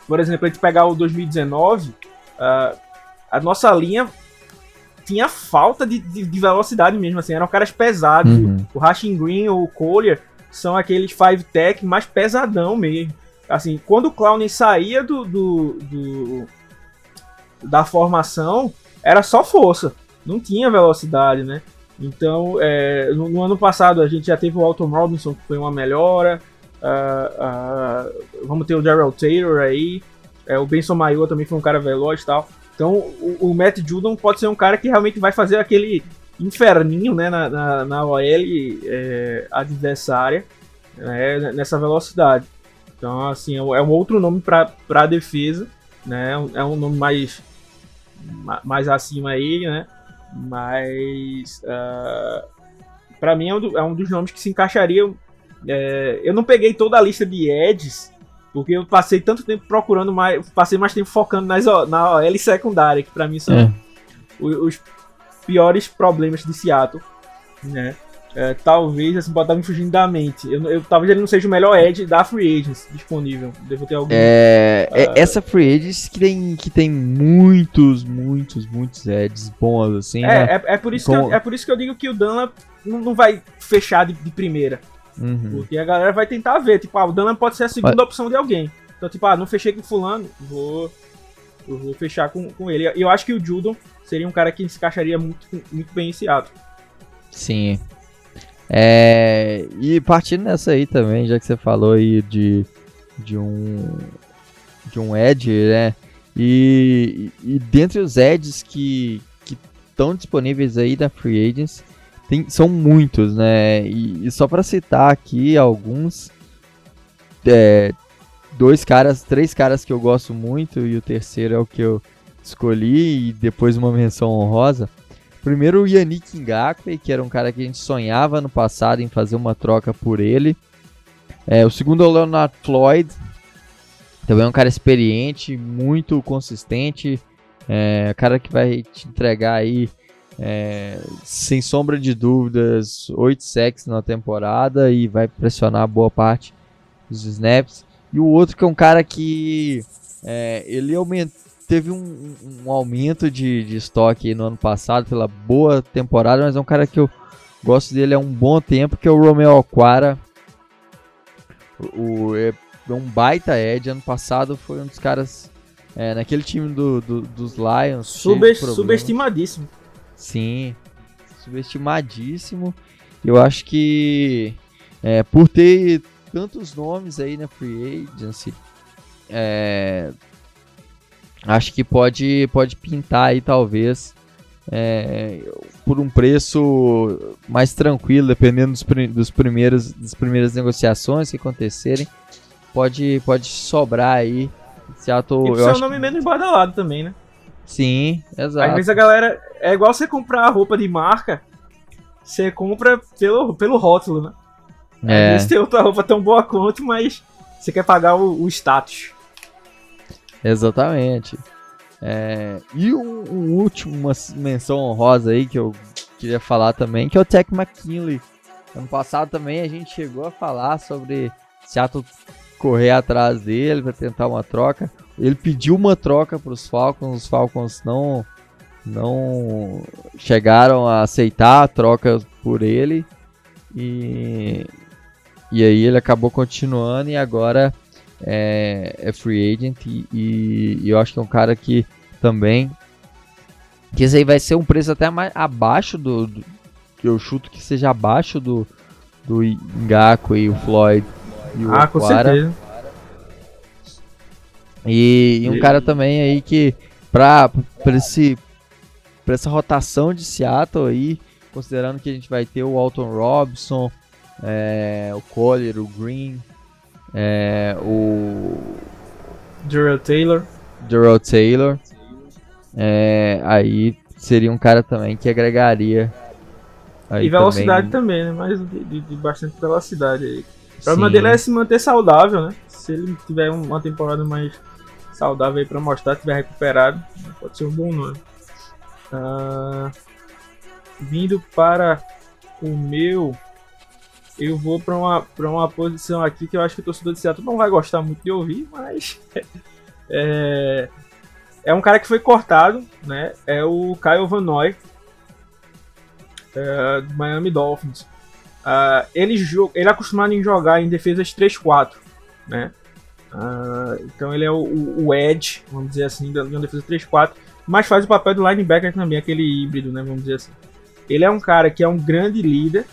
por exemplo, a gente pegar o 2019, uh, ah, a nossa linha tinha falta de, de, de, velocidade mesmo, assim, eram caras pesados. Uhum. O Rashing Green ou o Collier são aqueles five tech mais pesadão mesmo. Assim, quando o Clown saía do, do, do da formação, era só força, não tinha velocidade, né? Então, é, no, no, ano passado a gente já teve o Alton Robinson, que foi uma melhora. Uh, uh, vamos ter o Daryl Taylor aí. É, o Benson Maior também foi um cara veloz e tal. Então, o, o, Matt Judon pode ser um cara que realmente vai fazer aquele inferninho né, na, na, na OL é, adversária né, nessa velocidade. Então, assim, é um é outro nome para a defesa. Né, é um nome mais, mais acima aí, né? Mas uh, para mim é um, do, é um, dos nomes que se encaixaria. É, eu não peguei toda a lista de Eds, porque eu passei tanto tempo procurando mais. Passei mais tempo focando nas, na OL secundária, que para mim são é. os, os, piores problemas de Seattle. Né? É, talvez assim, pode estar me fugindo da mente. Eu, eu, talvez ele não seja o melhor Edge da Free Agents disponível. Devo ter algum. É, uh, essa Free Agents que tem, que tem muitos, muitos, muitos Edges bons, assim. É, né? é, é, por isso Com... que eu, é por isso que eu digo que o Dunlap não, não vai fechar de, de primeira. Uhum. Porque a galera vai tentar ver. Tipo, ah, o Dunlap pode ser a segunda Mas... opção de alguém. Então, tipo, ah, não fechei com fulano, vou. Eu vou fechar com, com ele. Eu acho que o Judon seria um cara que se encaixaria muito, muito bem esse ato. Sim, é, e partindo nessa aí também, já que você falou aí de, de um de um Edge, né? E, e, dentre os Edges que estão disponíveis aí da Free Agents, tem, são muitos, né? E, e só para citar aqui alguns, é, dois caras, três caras que eu gosto muito e o terceiro é o que eu escolhi e depois uma menção honrosa. Primeiro o Yannick Ngakwe, que era um cara que a gente sonhava no passado em fazer uma troca por ele. É, o segundo é o Leonard Floyd, também é um cara experiente, muito consistente, é, cara que vai te entregar aí, é, sem sombra de dúvidas, 8 sacks na temporada e vai pressionar boa parte dos snaps. E o outro que é um cara que é, ele aumenta, teve um, um aumento de, de estoque no ano passado pela boa temporada, mas é um cara que eu gosto dele há um bom tempo, que é o Romeo Aquara. O, é, é um baita Ed. Ano passado foi um dos caras é, naquele time do, do dos Lions. Sub, subestimadíssimo. Sim, subestimadíssimo. Eu acho que é, por ter tantos nomes aí na Free Agency, é, acho que pode, pode pintar aí talvez é, por um preço mais tranquilo, dependendo dos, dos primeiros, das primeiras negociações que acontecerem, pode, pode sobrar aí. Seattle, e ser um nome menos badalado também, né? Sim, exato. Às vezes a galera. É igual você comprar roupa de marca, você compra pelo, pelo rótulo, né? É. Às vezes tem outra roupa tão boa quanto, mas você quer pagar o, o status. Exatamente. É, e um, um, último, uma menção honrosa aí que eu queria falar também, que é o Tech McKinley. Ano passado também a gente chegou a falar sobre Seattle correr atrás dele para tentar uma troca. Ele pediu uma troca para os Falcons, os Falcons não não chegaram a aceitar a troca por ele e, e aí ele acabou continuando e agora é, é free agent e, e, e, eu acho que é um cara que também que esse aí vai ser um preço até mais abaixo do, do que eu chuto que seja abaixo do do Ngaku e o Floyd e o ah, com certeza. E, e um cara também aí que para esse para essa rotação de Seattle aí, considerando que a gente vai ter o Alton Robson, é, o Collier, o Green, é, o Gerald Taylor, Gerald Taylor, é, aí seria um cara também que agregaria. e velocidade também, também né? Mais de, de, bastante velocidade aí. O problema dele é se manter saudável, né? Se ele tiver uma temporada mais saudável aí pra mostrar, tiver recuperado, pode ser um bom nome. Uh, vindo para o meu, eu vou para uma, uma posição aqui que eu acho que o torcedor de Seattle não vai gostar muito de ouvir, mas é, é um cara que foi cortado, né? É o Kyle Van Noy, é, do Miami Dolphins. Uh, ele, ele é acostumado em jogar em defesas 3-4, né? Uh, então ele é o, o, Edge, vamos dizer assim, de uma defesa 3-4, mas faz o papel do linebacker também, aquele híbrido, né? Vamos dizer assim. Ele é um cara que é um grande líder,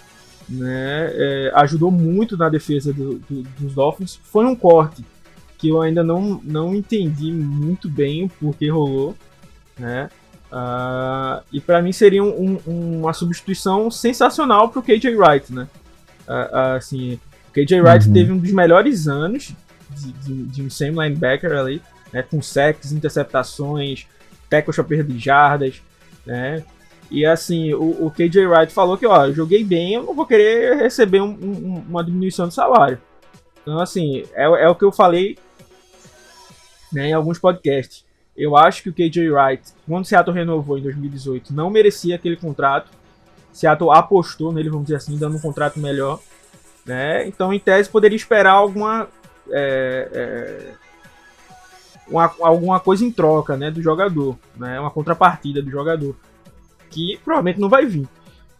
né? É, ajudou muito na defesa do, do, dos Dolphins. Foi um corte que eu ainda não, não entendi muito bem o porquê rolou, né? Uh, e para mim seria um, um, uma substituição sensacional para o KJ Wright, né? Uh, assim, o KJ Wright uhum. teve um dos melhores anos de, de, de um same linebacker ali, né? Com sacks, interceptações, tackles para perda de jardas, né? E assim, o, o, KJ Wright falou que, ó, joguei bem, eu não vou querer receber um, um, uma diminuição de salário. Então, assim, é, é o que eu falei né, em alguns podcasts. Eu acho que o KJ Wright, quando o Seattle renovou em 2018, não merecia aquele contrato. Seattle apostou nele, vamos dizer assim, dando um contrato melhor. Né? Então, em tese, poderia esperar alguma, é, é, uma, alguma coisa em troca né, do jogador, né? uma contrapartida do jogador, que provavelmente não vai vir.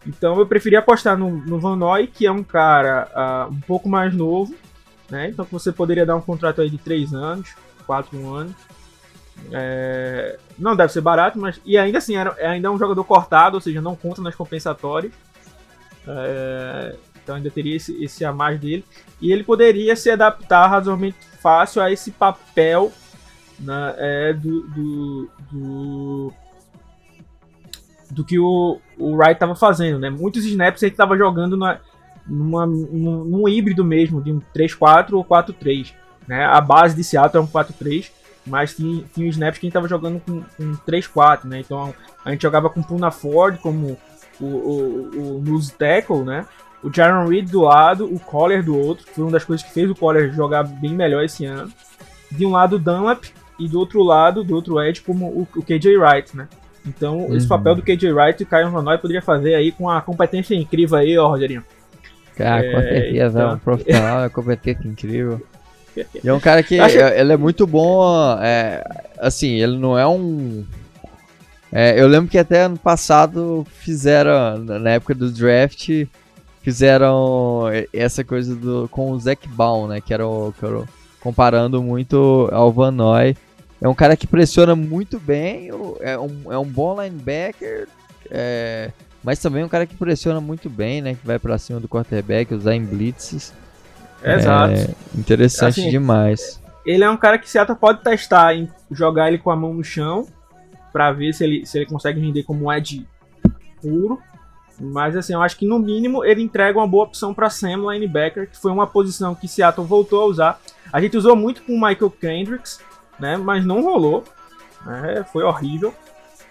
Então, eu preferia apostar no, no Van Noy, que é um cara uh, um pouco mais novo, né? então você poderia dar um contrato aí de 3 anos, 4 anos é, não deve ser barato, mas. E ainda assim, era, é ainda é um jogador cortado, ou seja, não conta nas compensatórias. É, então ainda teria esse, esse a mais dele. E ele poderia se adaptar razoavelmente fácil a esse papel né, é, do, do, do, do, que o, o Wright estava fazendo. Né? Muitos snaps ele estava jogando na, numa, num, num híbrido mesmo, de um 3-4 ou 4-3. Né? A base de Seattle é um 4-3 mas tinha, tinha snaps que a gente tava jogando com, com 3-4, né? Então a gente jogava com Puna Ford como o, o, o nose tackle, né? O Jaron Reed do lado, o Collar do outro, que foi uma das coisas que fez o Collar jogar bem melhor esse ano. De um lado o Dunlap e do outro lado, do outro edge, como o, o KJ Wright, né? Então uhum. esse papel do KJ Wright e o Kyle Van Noy poderia fazer aí com a competência incrível aí, ó, Rogerinho. Cara, é, com certeza, então... um profissional, uma competência incrível. E é um cara que Acho... É, ele é muito bom, é, assim, ele não é um... É, eu lembro que até ano passado fizeram, na época do draft, fizeram essa coisa do, com o Zac Baum, né, que era, o, que era o, comparando muito ao Van Noy. É um cara que pressiona muito bem, é um, é um bom linebacker, é, mas também é um cara que pressiona muito bem, né, que vai para cima do quarterback, usar em blitzes. Exato. É interessante assim, demais. Ele é um cara que Seattle pode testar em jogar ele com a mão no chão para ver se ele, se ele consegue render como um edge puro. Mas assim, eu acho que no mínimo ele entrega uma boa opção para Sam linebacker, que foi uma posição que Seattle voltou a usar. A gente usou muito com o Michael Kendricks, né? Mas não rolou. Né, foi horrível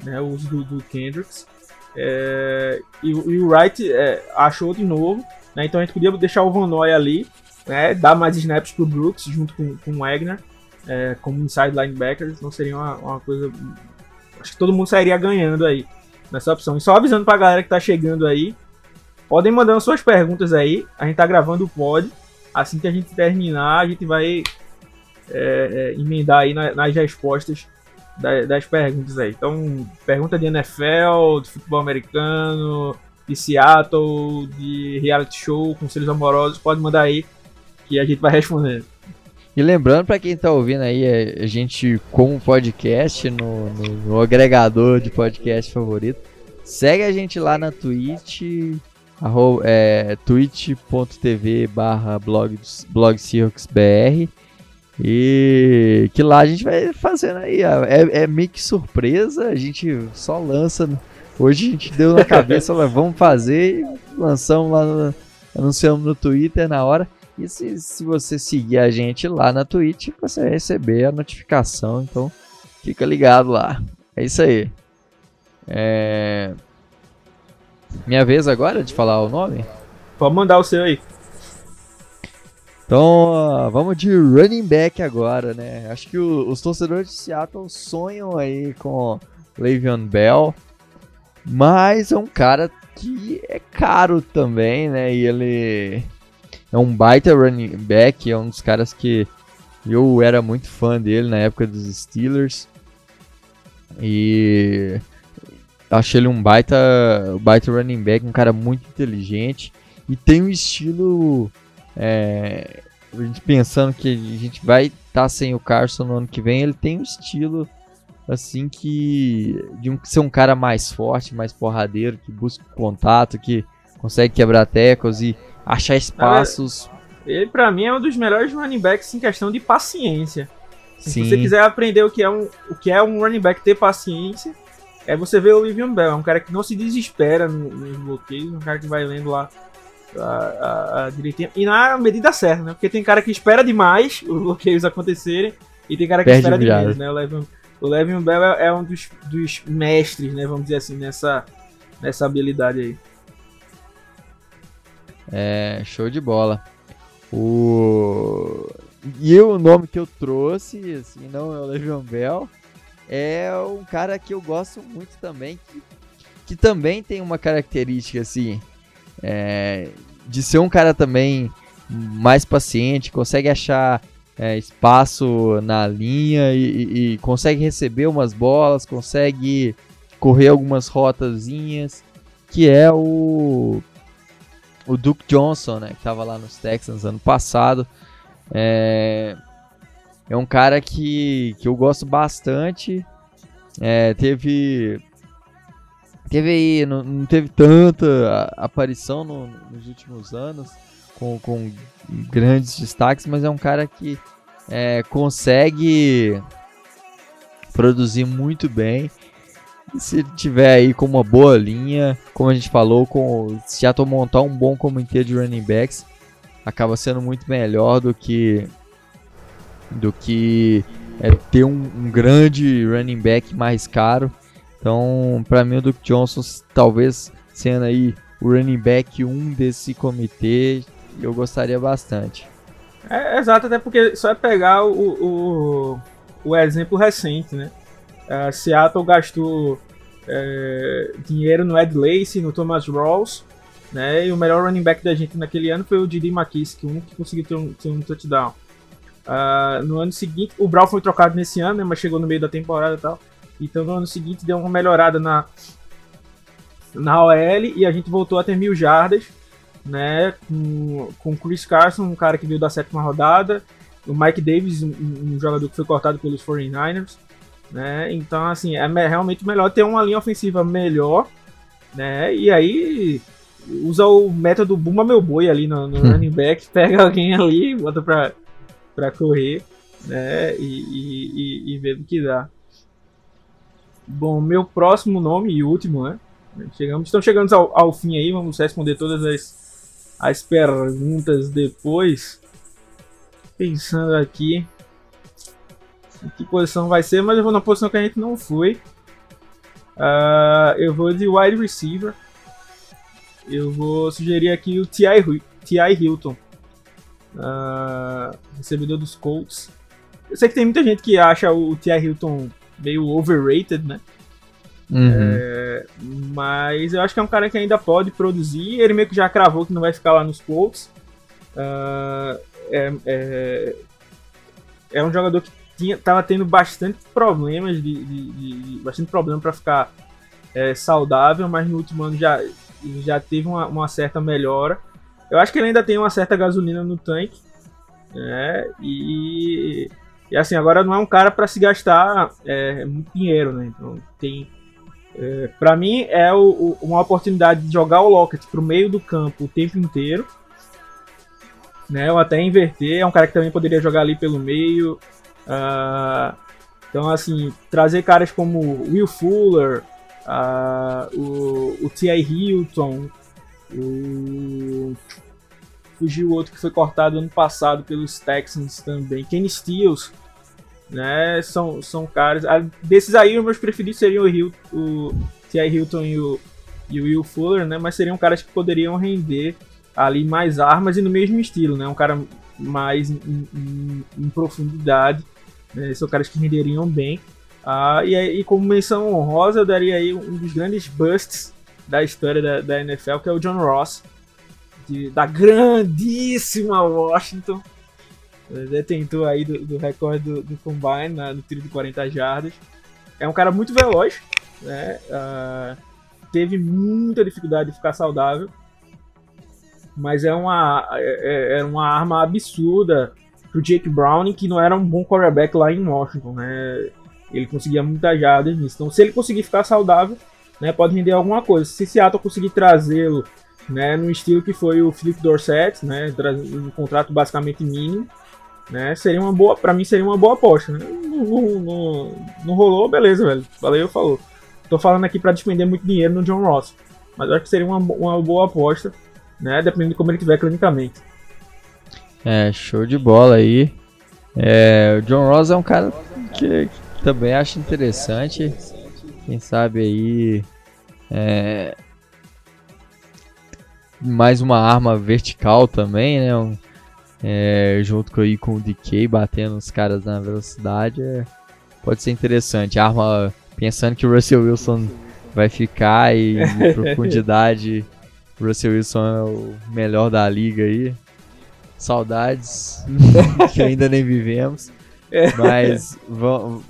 né, o uso do, do Kendricks. É, e, e, o Wright é, achou de novo. Né? Então a gente podia deixar o Van Noy ali, né? dar mais snaps pro Brooks junto com, com o Wagner, é, como inside linebackers. Não seria uma, uma coisa. Acho que todo mundo sairia ganhando aí nessa opção. E só avisando pra galera que tá chegando aí, podem mandando suas perguntas aí. A gente tá gravando o pod. Assim que a gente terminar, a gente vai é, é, emendar aí na, nas respostas das, das perguntas aí. Então, pergunta de NFL, de futebol americano, de Seattle, de reality show, conselhos amorosos, pode mandar aí que a gente vai respondendo. E lembrando para quem tá ouvindo aí, a gente com podcast no, no, no, agregador de podcast favorito, segue a gente lá na Twitch, é, twitch.tv barra blog, e que lá a gente vai fazendo aí, é, é meio que surpresa, a gente só lança Hoje a gente deu na cabeça, vamos fazer, lançamos lá, anunciamos no Twitter na hora. E se, se você seguir a gente lá na Twitch, você vai receber a notificação. Então fica ligado lá. É isso aí. É... Minha vez agora de falar o nome? Pode mandar o seu aí. Então, vamos de running back agora, né? Acho que o, os torcedores de Seattle sonham aí com Le'Veon Bell. Mas é um cara que é caro também, né? E ele é um baita running back, é um dos caras que eu era muito fã dele na época dos Steelers. E achei ele um baita, baita running back, um cara muito inteligente e tem um estilo. É, a gente pensando que a gente vai estar tá sem o Carson no ano que vem, ele tem um estilo assim que de um, ser um cara mais forte, mais porradeiro, que busca contato, que consegue quebrar tecos e achar espaços. Ele para mim é um dos melhores running backs em questão de paciência. Sim. Se você quiser aprender o que é um o que é um running back ter paciência, é você ver o Livian Bell, é um cara que não se desespera nos bloqueios, um cara que vai lendo lá a, a, direitinho e na medida certa, né? Porque tem cara que espera demais os bloqueios acontecerem e tem cara que Perde espera demais, né? O Le'Veon o Le'Veon Bell é, é, um dos, dos mestres, né? Vamos dizer assim, nessa, nessa habilidade aí. É, show de bola. O... E o nome que eu trouxe, assim, não é o Le'Veon Bell, é um cara que eu gosto muito também, que, que também tem uma característica, assim, é, de ser um cara também mais paciente, consegue achar é, espaço na linha e, e, consegue receber umas bolas, consegue correr algumas rotazinhas, que é o o Duke Johnson, né, que estava lá nos Texans ano passado. É, é um cara que, que eu gosto bastante. É, teve teve aí, não, não teve tanta aparição no, nos últimos anos com, com grandes destaques, mas é um cara que é, consegue produzir muito bem. E se tiver aí com uma boa linha, como a gente falou, com se já montar um bom comitê de running backs, acaba sendo muito melhor do que do que é, ter um, um, grande running back mais caro. Então, para mim o Duke Johnson talvez sendo aí o running back 1 desse comitê, eu gostaria bastante. É, exato, até porque só é pegar o, o, o exemplo recente, né? Uh, Seattle gastou é, dinheiro no Ed Lacy, no Thomas Rawls, né? E o melhor running back da gente naquele ano foi o Didi o único que conseguiu ter um, ter um touchdown. Uh, no ano seguinte, o Brown foi trocado nesse ano, né, mas chegou no meio da temporada e tal. Então no ano seguinte deu uma melhorada na, na OL e a gente voltou a ter mil jardas né? Com, com Chris Carson, um cara que veio da sétima rodada, o Mike Davis, um, um jogador que foi cortado pelos 49ers, né? Então, assim, é realmente melhor ter uma linha ofensiva melhor, né? E aí usa o método Buma Meu Boi ali no, no running back, pega alguém ali, bota pra, pra correr, né? E, e, e, e vê o que dá. Bom, meu próximo nome e último, né? Chegamos, estão chegando ao, ao fim aí, vamos responder todas as as perguntas depois. Pensando aqui em que posição vai ser, mas eu vou na posição que a gente não foi. Uh, eu vou de wide receiver. Eu vou sugerir aqui o. T.I. Hilton, uh, recebedor dos Colts. Eu sei que tem muita gente que acha o T.I. Hilton meio overrated, né? Uhum. É, mas eu acho que é um cara que ainda pode produzir. Ele meio que já cravou que não vai ficar lá nos Colts. Uh, é, é, é, um jogador que tinha, tava tendo bastante problemas de, de, de, de bastante problema para ficar é, saudável, mas no último ano já, já teve uma, uma, certa melhora. Eu acho que ele ainda tem uma certa gasolina no tanque, né? E, e assim agora não é um cara para se gastar é, muito dinheiro, né? Então tem é, para mim é o, o, uma oportunidade de jogar o Lockett pro meio do campo o tempo inteiro, né? Ou até inverter. É um cara que também poderia jogar ali pelo meio. Uh, então, assim, trazer caras como Will Fuller, uh, o, o T.I. Hilton, o. Fugiu outro que foi cortado ano passado pelos Texans também, Kenny Stills, né? São, são caras. Desses aí, os meus preferidos seriam o, Hill, o T.I. Hilton e o, e o Will Fuller, né? Mas seriam caras que poderiam render ali mais armas e no mesmo estilo, né? Um cara mais em, em, em profundidade. Né? São caras que renderiam bem. Ah, e, e como menção honrosa, eu daria aí um dos grandes busts da história da, da NFL, que é o John Ross, de, da grandíssima Washington. Detentor aí do, do recorde do, do Combine na, no tiro de 40 jardas. É um cara muito veloz, né? Uh, teve muita dificuldade de ficar saudável. Mas é uma, é, é uma arma absurda pro Jake Browning, que não era um bom quarterback lá em Washington, né? Ele conseguia muitas jardas nisso. Então, se ele conseguir ficar saudável, né, pode render alguma coisa. Se Seattle conseguir trazê-lo, né, no estilo que foi o Philip Dorsett, né, um contrato basicamente mínimo, né, seria uma boa, para mim seria uma boa aposta. Né? Não, não, não, não, rolou, beleza, velho. Valeu, falou. Tô falando aqui para despender muito dinheiro no John Ross, mas eu acho que seria uma, uma boa aposta, né, dependendo de como ele estiver clinicamente. É, show de bola aí. É, o John Ross é um cara que, que também acho interessante. Quem sabe aí. É, mais uma arma vertical também, né? Um, é, junto com, aí, com o DK batendo os caras na velocidade. É, pode ser interessante. Arma pensando que o Russell Wilson vai ficar e em profundidade. O Russell Wilson é o melhor da liga aí. Saudades que ainda nem vivemos. É. Mas vamos.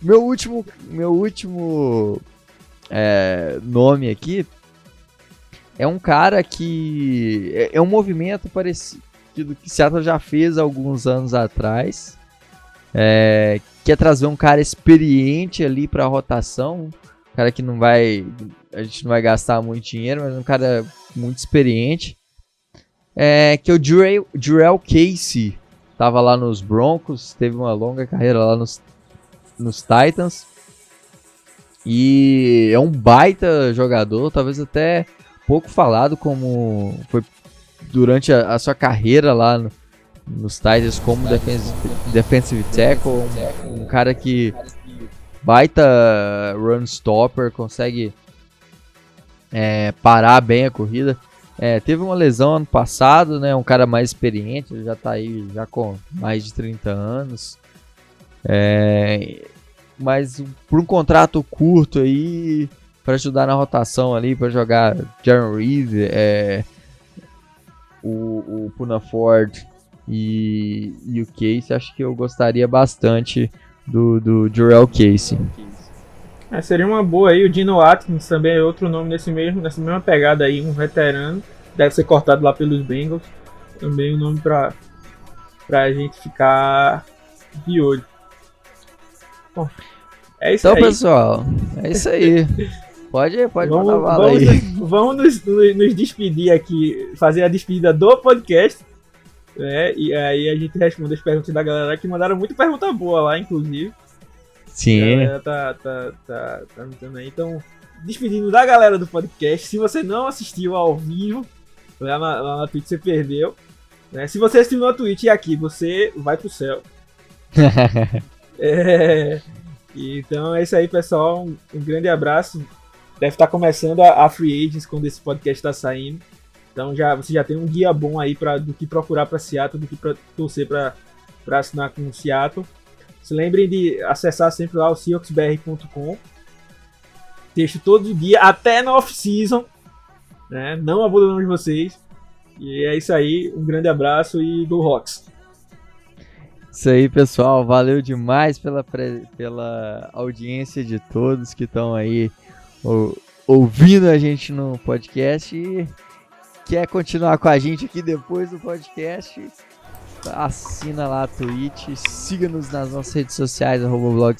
Meu último, meu último é, nome aqui é um cara que é, é um movimento parecido que Seattle já fez alguns anos atrás. É, quer trazer um cara experiente ali para a rotação, um cara que não vai, a gente não vai gastar muito dinheiro, mas um cara muito experiente é, que o Jurel, Jurel Casey tava lá nos Broncos, teve uma longa carreira lá nos, nos Titans. E é um baita jogador, talvez até pouco falado como foi durante a, a sua carreira lá no, nos Titans como defensive, defensive tackle, um, um, cara que baita run stopper, consegue é, parar bem a corrida. É, teve uma lesão ano passado, né? Um cara mais experiente, já tá aí já com mais de 30 anos. É, mas por um contrato curto aí, para ajudar na rotação ali, para jogar Jaron Reed, é, o, o Puna Ford e, e o Case, acho que eu gostaria bastante do, do Jorel Casey. É, seria uma boa aí. O Dino Atkins também é outro nome nesse mesmo, nessa mesma pegada aí, um veterano. Deve ser cortado lá pelos Bengals. Também um nome pra, pra gente ficar de olho. Bom, é isso então, aí. pessoal, é isso aí. Pode, pode vamos, mandar bala vamos, aí. Vamos nos, nos, nos, despedir aqui, fazer a despedida do podcast. Né? E aí a gente responde as perguntas da galera que mandaram muita pergunta boa lá, inclusive. Sim. A tá, tá, tá, tá aí. Então, despedindo da galera do podcast. Se você não assistiu ao vivo, lá na, lá na Twitch você perdeu. Né? Se você assistiu na Twitch e aqui, você vai pro céu. é, então é isso aí, pessoal. Um, um, grande abraço. Deve estar começando a, a Free Agents quando esse podcast está saindo. Então já você já tem um guia bom aí para do que procurar para Seattle, do que para torcer para assinar com o Seattle. Se lembrem de acessar sempre lá o seahawksbr.com. Texto todo dia, até na off-season. Né? Não abandonamos vocês. E é isso aí. Um grande abraço e Go Rocks! Isso aí, pessoal. Valeu demais pela, pela audiência de todos que estão aí ou, ouvindo a gente no podcast. E quer continuar com a gente aqui depois do podcast, assina lá a Twitch, siga-nos nas nossas redes sociais, arroba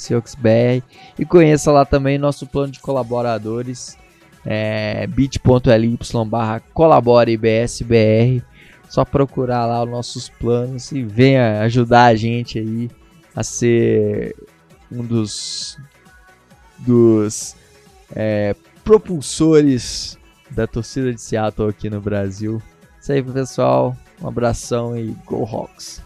e conheça lá também nosso plano de colaboradores, é, bit.ly barra colaboreibsbr, só procurar lá os nossos planos e venha ajudar a gente aí a ser um dos, dos é, propulsores da torcida de Seattle aqui no Brasil. Isso aí, pessoal. Um abração e Go Hawks!